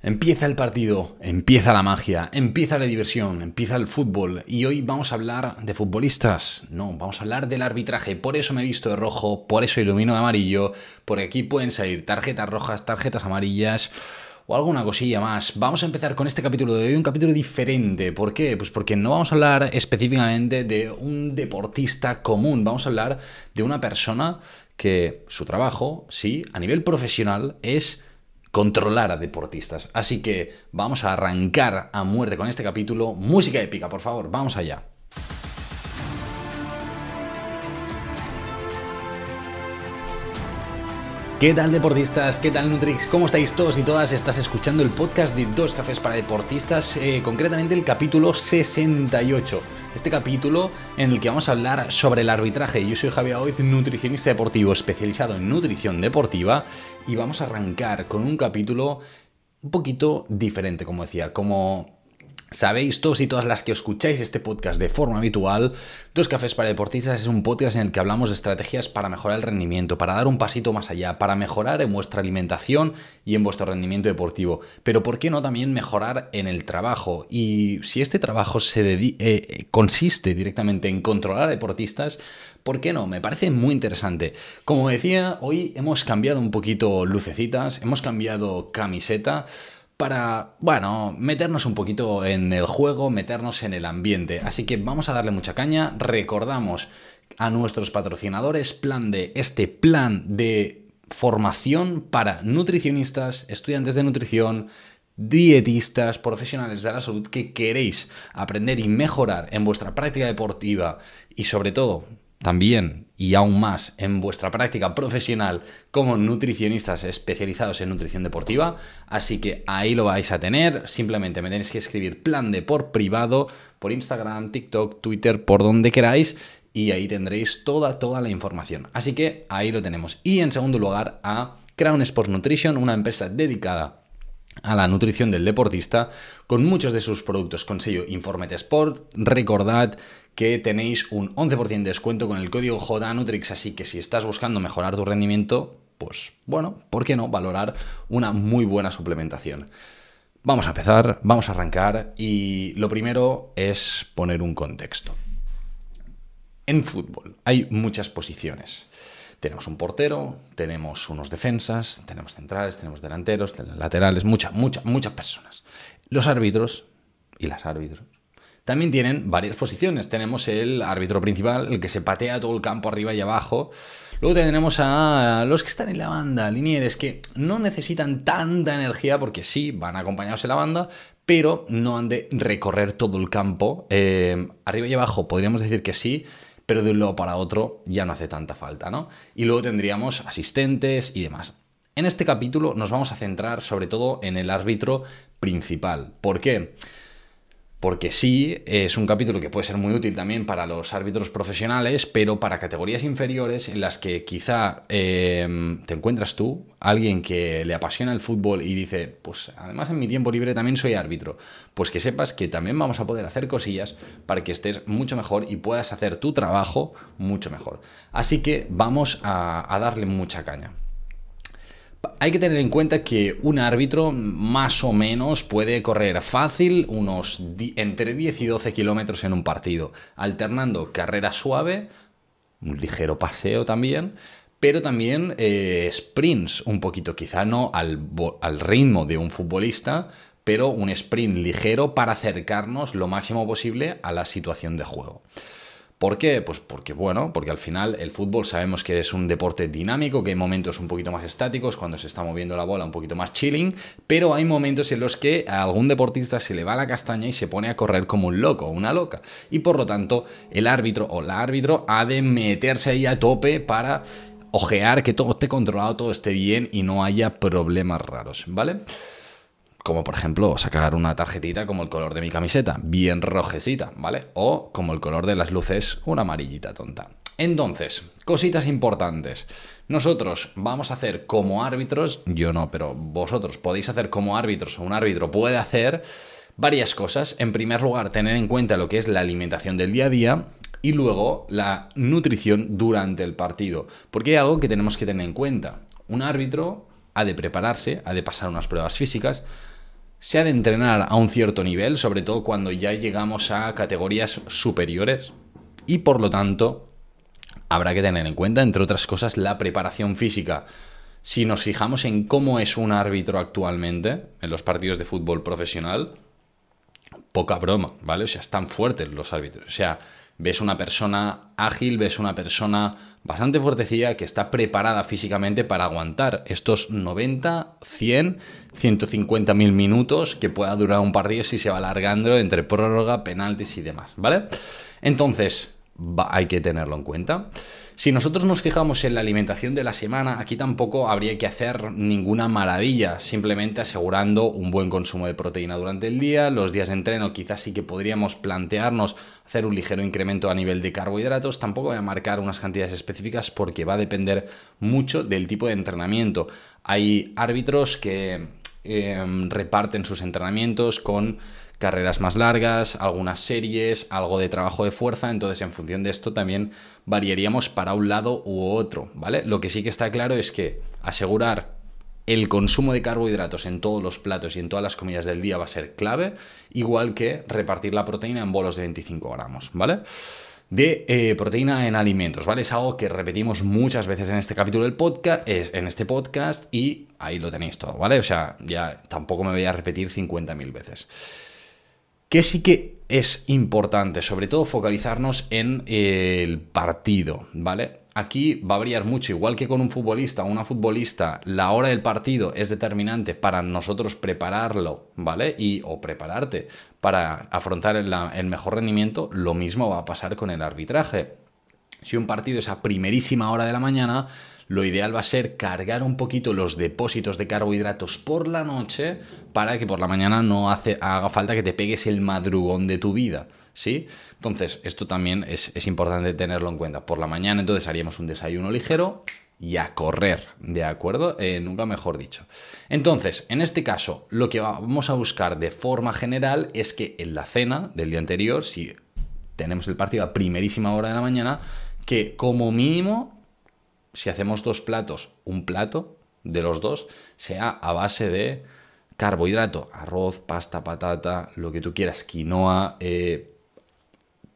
Empieza el partido, empieza la magia, empieza la diversión, empieza el fútbol. Y hoy vamos a hablar de futbolistas, no, vamos a hablar del arbitraje, por eso me he visto de rojo, por eso ilumino de amarillo, por aquí pueden salir tarjetas rojas, tarjetas amarillas o alguna cosilla más. Vamos a empezar con este capítulo de hoy, un capítulo diferente, ¿por qué? Pues porque no vamos a hablar específicamente de un deportista común, vamos a hablar de una persona que su trabajo, sí, a nivel profesional es controlar a deportistas. Así que vamos a arrancar a muerte con este capítulo. Música épica, por favor, vamos allá. ¿Qué tal deportistas? ¿Qué tal Nutrix? ¿Cómo estáis todos y todas? Estás escuchando el podcast de Dos Cafés para Deportistas, eh, concretamente el capítulo 68. Este capítulo en el que vamos a hablar sobre el arbitraje. Yo soy Javier Oiz, nutricionista deportivo especializado en nutrición deportiva y vamos a arrancar con un capítulo un poquito diferente, como decía, como Sabéis todos y todas las que escucháis este podcast de forma habitual, Dos Cafés para Deportistas es un podcast en el que hablamos de estrategias para mejorar el rendimiento, para dar un pasito más allá, para mejorar en vuestra alimentación y en vuestro rendimiento deportivo. Pero ¿por qué no también mejorar en el trabajo? Y si este trabajo se eh, consiste directamente en controlar a deportistas, ¿por qué no? Me parece muy interesante. Como decía, hoy hemos cambiado un poquito lucecitas, hemos cambiado camiseta para, bueno, meternos un poquito en el juego, meternos en el ambiente. Así que vamos a darle mucha caña. Recordamos a nuestros patrocinadores plan de este plan de formación para nutricionistas, estudiantes de nutrición, dietistas, profesionales de la salud que queréis aprender y mejorar en vuestra práctica deportiva y sobre todo también y aún más en vuestra práctica profesional como nutricionistas especializados en nutrición deportiva. Así que ahí lo vais a tener. Simplemente me tenéis que escribir plan de por privado, por Instagram, TikTok, Twitter, por donde queráis. Y ahí tendréis toda, toda la información. Así que ahí lo tenemos. Y en segundo lugar a Crown Sports Nutrition, una empresa dedicada a la nutrición del deportista con muchos de sus productos con sello Sport. Recordad que tenéis un 11% de descuento con el código JNutrix, así que si estás buscando mejorar tu rendimiento, pues bueno, ¿por qué no valorar una muy buena suplementación? Vamos a empezar, vamos a arrancar y lo primero es poner un contexto. En fútbol hay muchas posiciones. Tenemos un portero, tenemos unos defensas, tenemos centrales, tenemos delanteros, tenemos laterales, muchas, muchas, muchas personas. Los árbitros y las árbitros también tienen varias posiciones. Tenemos el árbitro principal, el que se patea todo el campo arriba y abajo. Luego tenemos a los que están en la banda, linieres, que no necesitan tanta energía porque sí, van acompañados en la banda, pero no han de recorrer todo el campo. Eh, arriba y abajo podríamos decir que sí, pero de un lado para otro ya no hace tanta falta, ¿no? Y luego tendríamos asistentes y demás. En este capítulo nos vamos a centrar sobre todo en el árbitro principal. ¿Por qué? porque sí, es un capítulo que puede ser muy útil también para los árbitros profesionales, pero para categorías inferiores en las que quizá em, te encuentras tú, alguien que le apasiona el fútbol y dice, pues además en mi tiempo libre también soy árbitro, pues que sepas que también vamos a poder hacer cosillas para que estés mucho mejor y puedas hacer tu trabajo mucho mejor. Así que vamos a darle mucha caña. Hay que tener en cuenta que un árbitro más o menos puede correr fácil unos entre 10 y 12 kilómetros en un partido, alternando carrera suave, un ligero paseo también, pero también eh, sprints un poquito, quizá no al, al ritmo de un futbolista, pero un sprint ligero para acercarnos lo máximo posible a la situación de juego. ¿Por qué? Pues porque, bueno, porque al final el fútbol sabemos que es un deporte dinámico, que hay momentos un poquito más estáticos, cuando se está moviendo la bola un poquito más chilling, pero hay momentos en los que a algún deportista se le va la castaña y se pone a correr como un loco, una loca. Y por lo tanto, el árbitro o la árbitro ha de meterse ahí a tope para ojear que todo esté controlado, todo esté bien y no haya problemas raros, ¿vale? Como por ejemplo sacar una tarjetita como el color de mi camiseta, bien rojecita, ¿vale? O como el color de las luces, una amarillita tonta. Entonces, cositas importantes. Nosotros vamos a hacer como árbitros, yo no, pero vosotros podéis hacer como árbitros o un árbitro puede hacer varias cosas. En primer lugar, tener en cuenta lo que es la alimentación del día a día y luego la nutrición durante el partido. Porque hay algo que tenemos que tener en cuenta. Un árbitro ha de prepararse, ha de pasar unas pruebas físicas, se ha de entrenar a un cierto nivel, sobre todo cuando ya llegamos a categorías superiores y por lo tanto habrá que tener en cuenta, entre otras cosas, la preparación física. Si nos fijamos en cómo es un árbitro actualmente en los partidos de fútbol profesional, poca broma, ¿vale? O sea, están fuertes los árbitros. O sea, ves una persona ágil, ves una persona bastante fuertecilla que está preparada físicamente para aguantar estos 90, 100, 150 mil minutos que pueda durar un partido si se va alargando entre prórroga, penaltis y demás, ¿vale? Entonces, hay que tenerlo en cuenta. Si nosotros nos fijamos en la alimentación de la semana, aquí tampoco habría que hacer ninguna maravilla, simplemente asegurando un buen consumo de proteína durante el día, los días de entreno quizás sí que podríamos plantearnos hacer un ligero incremento a nivel de carbohidratos, tampoco voy a marcar unas cantidades específicas porque va a depender mucho del tipo de entrenamiento. Hay árbitros que em, reparten sus entrenamientos con carreras más largas, algunas series, algo de trabajo de fuerza, entonces en función de esto también variaríamos para un lado u otro, ¿vale? Lo que sí que está claro es que asegurar el consumo de carbohidratos en todos los platos y en todas las comidas del día va a ser clave, igual que repartir la proteína en bolos de 25 gramos, ¿vale? de eh, proteína en alimentos, ¿vale? Es algo que repetimos muchas veces en este capítulo del podcast, en este podcast y ahí lo tenéis todo, ¿vale? O sea, ya tampoco me voy a repetir 50.000 veces. Que sí que es importante, sobre todo focalizarnos en el partido, ¿vale? Aquí va a variar mucho, igual que con un futbolista o una futbolista, la hora del partido es determinante para nosotros prepararlo, ¿vale? Y o prepararte para afrontar el, el mejor rendimiento, lo mismo va a pasar con el arbitraje. Si un partido es a primerísima hora de la mañana, lo ideal va a ser cargar un poquito los depósitos de carbohidratos por la noche para que por la mañana no haga falta que te pegues el madrugón de tu vida. ¿Sí? Entonces, esto también es, importante tenerlo en cuenta. Por la mañana, entonces haríamos un desayuno ligero y a correr, ¿de acuerdo? Eh, nunca mejor dicho. Entonces, en este caso, lo que vamos a buscar de forma general es que en la cena del día anterior, si tenemos el partido a primerísima hora de la mañana, que como mínimo si hacemos dos platos, un plato de los dos sea a base de carbohidrato, arroz, pasta, patata, lo que tú quieras, quinoa, eh,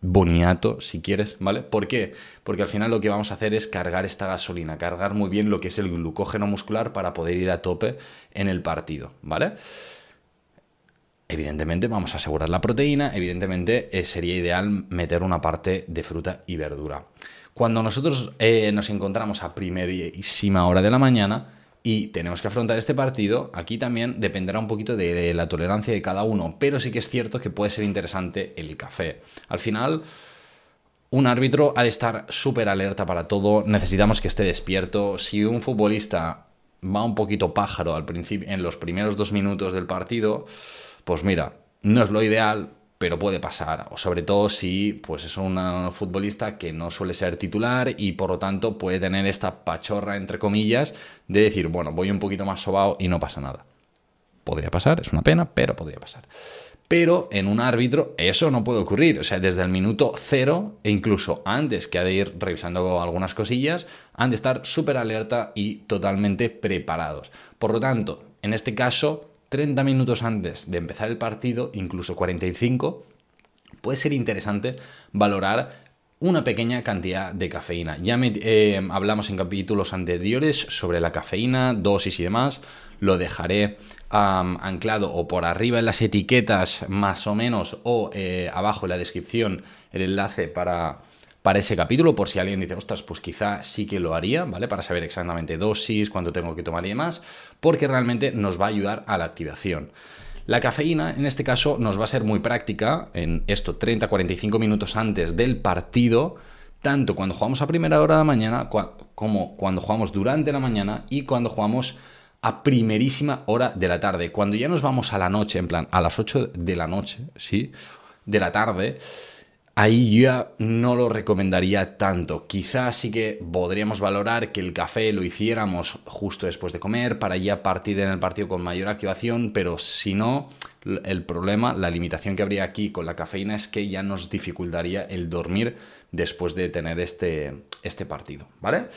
boniato, si quieres, ¿vale? ¿Por qué? Porque al final lo que vamos a hacer es cargar esta gasolina, cargar muy bien lo que es el glucógeno muscular para poder ir a tope en el partido, ¿vale? Evidentemente vamos a asegurar la proteína, evidentemente eh, sería ideal meter una parte de fruta y verdura. Cuando nosotros eh, nos encontramos a primerísima hora de la mañana y tenemos que afrontar este partido, aquí también dependerá un poquito de la tolerancia de cada uno, pero sí que es cierto que puede ser interesante el café. Al final, un árbitro ha de estar súper alerta para todo, necesitamos que esté despierto. Si un futbolista va un poquito pájaro al principio, en los primeros dos minutos del partido, pues mira, no es lo ideal, pero puede pasar, o sobre todo si pues es un futbolista que no suele ser titular y por lo tanto puede tener esta pachorra entre comillas de decir, bueno, voy un poquito más sobao y no pasa nada. Podría pasar, es una pena, pero podría pasar. Pero en un árbitro eso no puede ocurrir, o sea, desde el minuto cero e incluso antes que ha de ir revisando algunas cosillas, han de estar súper alerta y totalmente preparados. Por lo tanto, en este caso, 30 minutos antes de empezar el partido, incluso 45, puede ser interesante valorar una pequeña cantidad de cafeína. Ya eh, hablamos en capítulos anteriores sobre la cafeína, dosis y demás. Lo dejaré anclado o por arriba en las etiquetas más o menos o eh, abajo en la descripción el enlace para para ese capítulo, por si alguien dice, ostras, pues quizá sí que lo haría, ¿vale? Para saber exactamente dosis, cuánto tengo que tomar y demás, porque realmente nos va a ayudar a la activación. La cafeína, en este caso, nos va a ser muy práctica en esto, 30-45 minutos antes del partido, tanto cuando jugamos a primera hora de la mañana como cuando jugamos durante la mañana y cuando jugamos a primerísima hora de la tarde. Cuando ya nos vamos a la noche, en plan, a las 8 de la noche, ¿sí? De la tarde, ahí ya no lo recomendaría tanto. Quizás sí que podríamos valorar que el café lo hiciéramos justo después de comer para ya partir en el partido con mayor activación, pero si no, el problema, la limitación que habría aquí con la cafeína es que ya nos dificultaría el dormir después de tener este, este partido, ¿vale?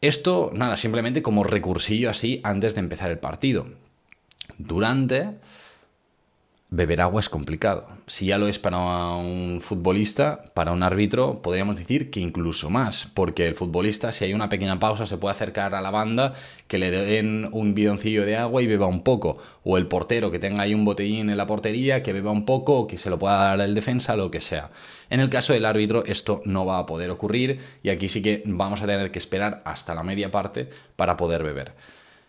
Esto, nada, simplemente como recursillo así antes de empezar el partido. Durante beber agua es complicado. Si ya lo es para un futbolista, para un árbitro, podríamos decir que incluso más, porque el futbolista, si hay una pequeña pausa, se puede acercar a la banda, que le den un bidoncillo de agua y beba un poco, o el portero que tenga ahí un botellín en la portería, que beba un poco, o que se lo pueda dar el defensa, lo que sea. En el caso del árbitro, esto no va a poder ocurrir y aquí sí que vamos a tener que esperar hasta la media parte para poder beber.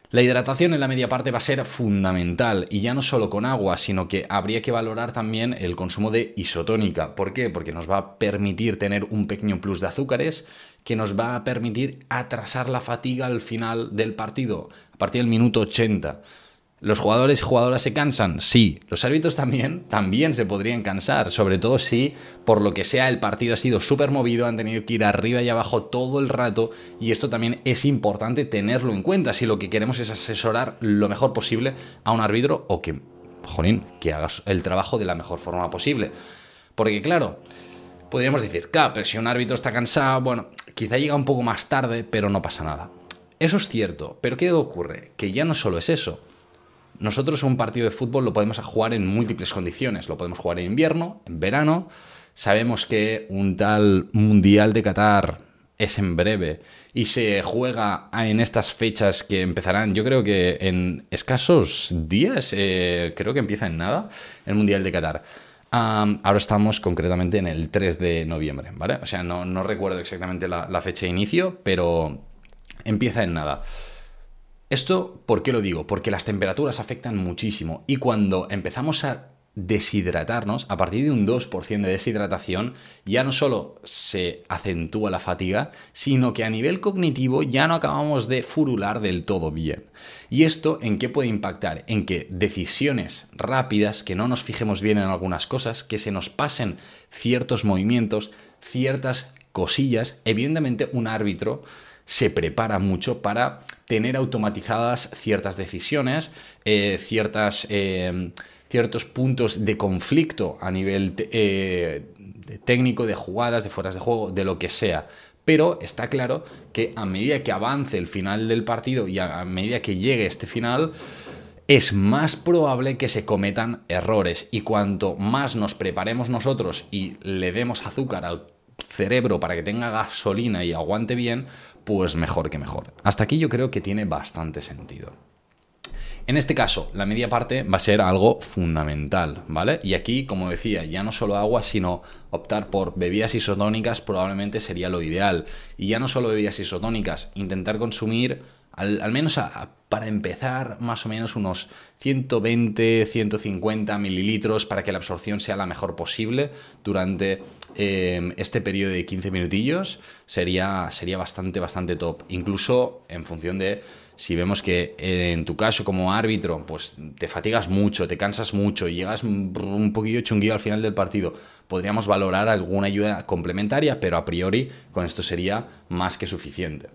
La hidratación en la media parte va a ser fundamental y ya no solo con agua, sino que habría que valorar también el consumo de isotónica. ¿Por qué? Porque nos va a permitir tener un pequeño plus de azúcares que nos va a permitir atrasar la fatiga al final del partido, a partir del minuto 80. ¿Los jugadores y jugadoras se cansan? Sí. ¿Los árbitros también? También se podrían cansar, sobre todo si, por lo que sea, el partido ha sido súper movido, han tenido que ir arriba y abajo todo el rato, y esto también es importante tenerlo en cuenta si lo que queremos es asesorar lo mejor posible a un árbitro o que, jolín, que haga el trabajo de la mejor forma posible. Porque claro, podríamos decir, claro, pero si un árbitro está cansado, bueno, quizá llega un poco más tarde, pero no pasa nada. Eso es cierto, pero ¿qué ocurre? Que ya no solo es eso nosotros un partido de fútbol lo podemos jugar en múltiples condiciones. Lo podemos jugar en invierno, en verano. Sabemos que un tal Mundial de Qatar es en breve y se juega en estas fechas que empezarán, yo creo que en escasos días, eh, creo que empieza en nada, el Mundial de Qatar. ahora estamos concretamente en el 3 de noviembre, ¿vale? O sea, no, recuerdo exactamente la fecha de inicio, pero empieza en nada. Esto, ¿por qué lo digo? Porque las temperaturas afectan muchísimo y cuando empezamos a deshidratarnos, a partir de un 2% de deshidratación, ya no solo se acentúa la fatiga, sino que a nivel cognitivo ya no acabamos de furular del todo bien. ¿Y esto en qué puede impactar? En que decisiones rápidas, que no nos fijemos bien en algunas cosas, que se nos pasen ciertos movimientos, ciertas cosillas, evidentemente un árbitro se prepara mucho para tener automatizadas ciertas decisiones, eh, ciertas, eh, ciertos puntos de conflicto a nivel eh, técnico, de jugadas, de fueras de juego, de lo que sea. Pero está claro que a medida que avance el final del partido y a medida que llegue este final, es más probable que se cometan errores. Y cuanto más nos preparemos nosotros y le demos azúcar al cerebro para que tenga gasolina y aguante bien, pues mejor que mejor. Hasta aquí yo creo que tiene bastante sentido. En este caso, la media parte va a ser algo fundamental, ¿vale? Y aquí, como decía, ya no solo agua, sino optar por bebidas isotónicas probablemente sería lo ideal. Y ya no solo bebidas isotónicas, intentar consumir al, menos para empezar, más o menos unos 120, 150 mililitros para que la absorción sea la mejor posible durante eh, este periodo de 15 minutillos. Sería, sería bastante, bastante top. Incluso en función de si vemos que en tu caso como árbitro, pues te fatigas mucho, te cansas mucho y llegas un poquillo chunguillo al final del partido, podríamos valorar alguna ayuda complementaria, pero a priori con esto sería más que suficiente.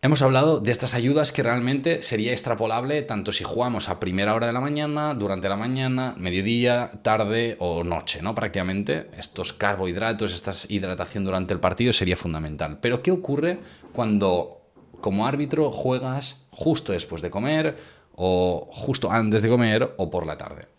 Hemos hablado de estas ayudas que realmente sería extrapolable tanto si jugamos a primera hora de la mañana, durante la mañana, mediodía, tarde o noche, ¿no? Prácticamente estos carbohidratos, esta hidratación durante el partido sería fundamental. Pero ¿qué ocurre cuando como árbitro juegas justo después de comer o justo antes de comer o por la tarde?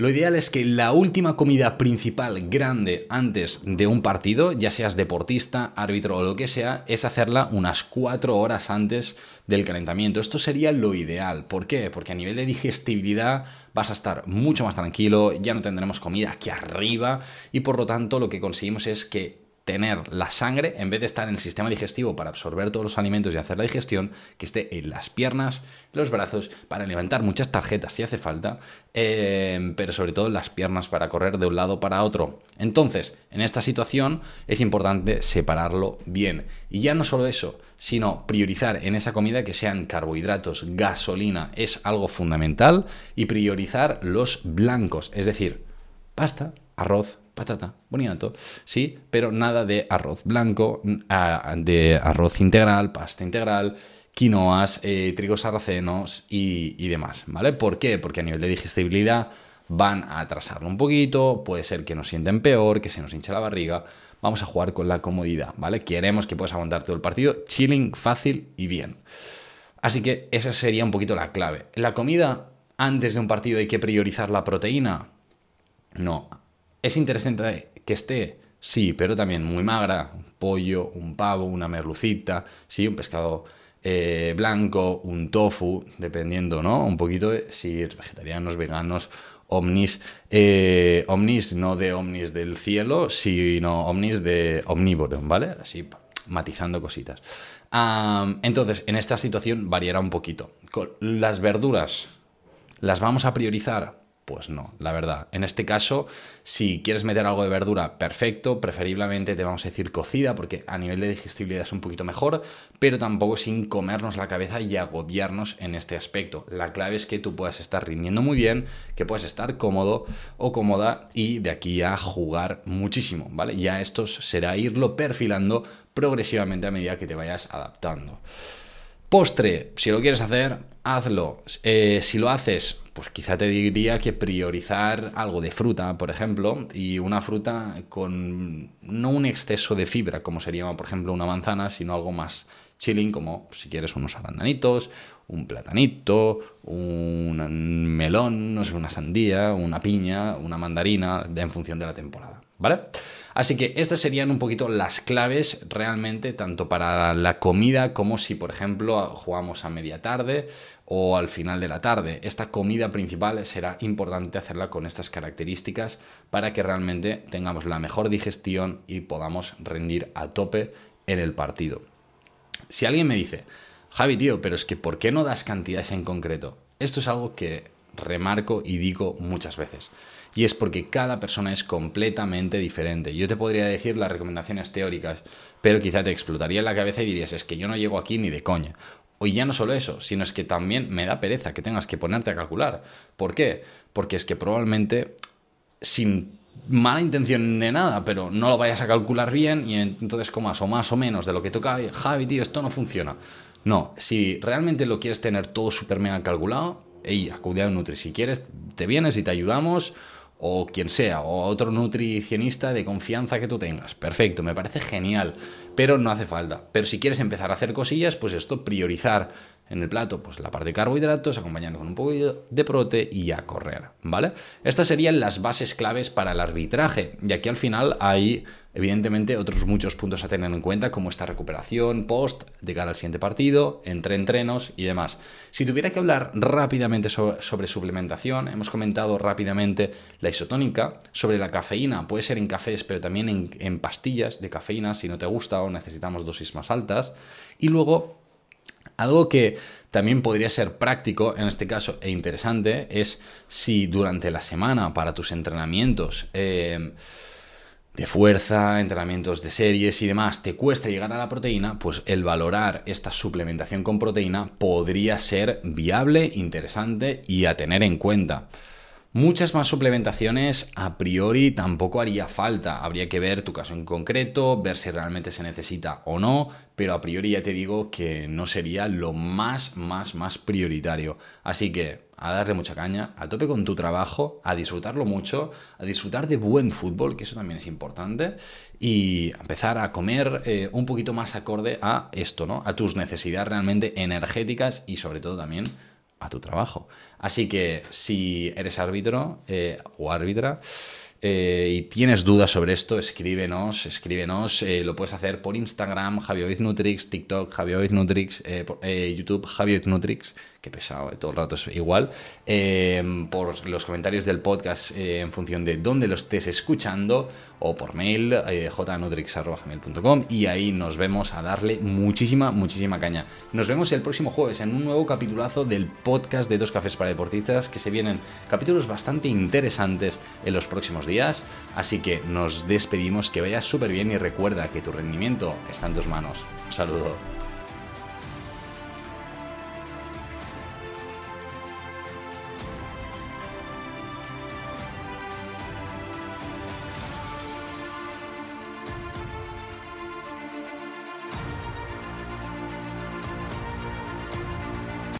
Lo ideal es que la última comida principal grande antes de un partido, ya seas deportista, árbitro o lo que sea, es hacerla unas cuatro horas antes del calentamiento. Esto sería lo ideal. ¿Por qué? Porque a nivel de digestibilidad vas a estar mucho más tranquilo, ya no tendremos comida aquí arriba y por lo tanto lo que conseguimos es que tener la sangre, en vez de estar en el sistema digestivo para absorber todos los alimentos y hacer la digestión, que esté en las piernas, los brazos, para levantar muchas tarjetas si hace falta, em, pero sobre todo en las piernas para correr de un lado para otro. Entonces, en esta situación es importante separarlo bien. Y ya no solo eso, sino priorizar en esa comida que sean carbohidratos, gasolina, es algo fundamental, y priorizar los blancos, es decir, pasta, arroz, patata, boniato, sí, pero nada de arroz blanco, de arroz integral, pasta integral, quinoas, eh, trigos sarracenos y, y, demás, ¿vale? ¿Por qué? Porque a nivel de digestibilidad van a atrasarlo un poquito, puede ser que nos sienten peor, que se nos hinche la barriga. Vamos a jugar con la comodidad, ¿vale? Queremos que puedas aguantar todo el partido, chilling, fácil y bien. Así que esa sería un poquito la clave. La comida antes de un partido hay que priorizar la proteína. No. ¿Es interesante que esté? Sí, pero también muy magra. Un pollo, un pavo, una merlucita, sí, un pescado eh, blanco, un tofu, dependiendo, ¿no? Un poquito de si vegetarianos, veganos, omnis. Eh, omnis no de omnis del cielo, sino omnis de omnívoro, ¿vale? Así matizando cositas. entonces, en esta situación variará un poquito. las verduras, ¿las vamos a priorizar? Pues no, la verdad. En este caso, si quieres meter algo de verdura, perfecto. Preferiblemente te vamos a decir cocida, porque a nivel de digestibilidad es un poquito mejor, pero tampoco sin comernos la cabeza y agobiarnos en este aspecto. La clave es que tú puedas estar rindiendo muy bien, que puedas estar cómodo o cómoda y de aquí a jugar muchísimo, ¿vale? Ya esto será irlo perfilando progresivamente a medida que te vayas adaptando. Postre, si lo quieres hacer, hazlo. Eh, si lo haces, pues quizá te diría que priorizar algo de fruta, por ejemplo, y una fruta con no un exceso de fibra, como sería, por ejemplo, una manzana, sino algo más chilling, como si quieres unos arandanitos, un platanito, un melón, no sé, una sandía, una piña, una mandarina, en función de la temporada, ¿vale? Así que estas serían un poquito las claves realmente, tanto para la comida como si, por ejemplo, jugamos a media tarde o al final de la tarde. Esta comida principal será importante hacerla con estas características para que realmente tengamos la mejor digestión y podamos rendir a tope en el partido. Si alguien me dice, Javi, tío, pero es que ¿por qué no das cantidades en concreto? Esto es algo que remarco y digo muchas veces. Y es porque cada persona es completamente diferente. Yo te podría decir las recomendaciones teóricas, pero quizá te explotaría en la cabeza y dirías, es que yo no llego aquí ni de coña. O ya no solo eso, sino es que también me da pereza que tengas que ponerte a calcular. ¿Por qué? Porque es que probablemente sin mala intención de nada, pero no lo vayas a calcular bien y entonces comas o más o menos de lo que toca, Javi, tío, esto no funciona. No, si realmente lo quieres tener todo súper mega calculado, ey, acude a un Nutri. Si quieres, te vienes y te ayudamos, o quien sea, o otro nutricionista de confianza que tú tengas. Perfecto, me parece genial, pero no hace falta. Pero si quieres empezar a hacer cosillas, pues esto, priorizar en el plato, pues la parte de carbohidratos, acompañando con un poco de prote y a correr, ¿vale? Estas serían las bases claves para el arbitraje, y aquí al final hay Evidentemente, otros muchos puntos a tener en cuenta, como esta recuperación post de cara al siguiente partido, entre entrenos y demás. Si tuviera que hablar rápidamente sobre, suplementación, hemos comentado rápidamente la isotónica, sobre la cafeína, puede ser en cafés, pero también en, pastillas de cafeína si no te gusta o necesitamos dosis más altas. Y luego algo que también podría ser práctico en este caso e interesante es si durante la semana para tus entrenamientos eh, de fuerza, entrenamientos de series y demás, te cuesta llegar a la proteína, pues el valorar esta suplementación con proteína podría ser viable, interesante y a tener en cuenta. Muchas más suplementaciones a priori tampoco haría falta. Habría que ver tu caso en concreto, ver si realmente se necesita o no, pero a priori ya te digo que no sería lo más, más, más prioritario. Así que a darle mucha caña, a tope con tu trabajo, a disfrutarlo mucho, a disfrutar de buen fútbol, que eso también es importante, y empezar a comer eh, un poquito más acorde a esto, ¿no? A tus necesidades realmente energéticas y sobre todo también a tu trabajo. Así que si eres árbitro eh, o árbitra, eh, y tienes dudas sobre esto, escríbenos, escríbenos. Lo puedes hacer por Instagram, Nutrix, TikTok, Nutrix, eh, YouTube, Nutrix, que pesado, todo el rato es igual. por los comentarios del podcast en función de dónde lo estés escuchando, o por mail, jnutrix.com, y ahí nos vemos a darle muchísima, muchísima caña. Nos vemos el próximo jueves en un nuevo capitulazo del podcast de Dos Cafés para Deportistas, que se vienen capítulos bastante interesantes en los próximos días. Así que nos despedimos, que vayas súper bien y recuerda que tu rendimiento está en tus manos. Un saludo.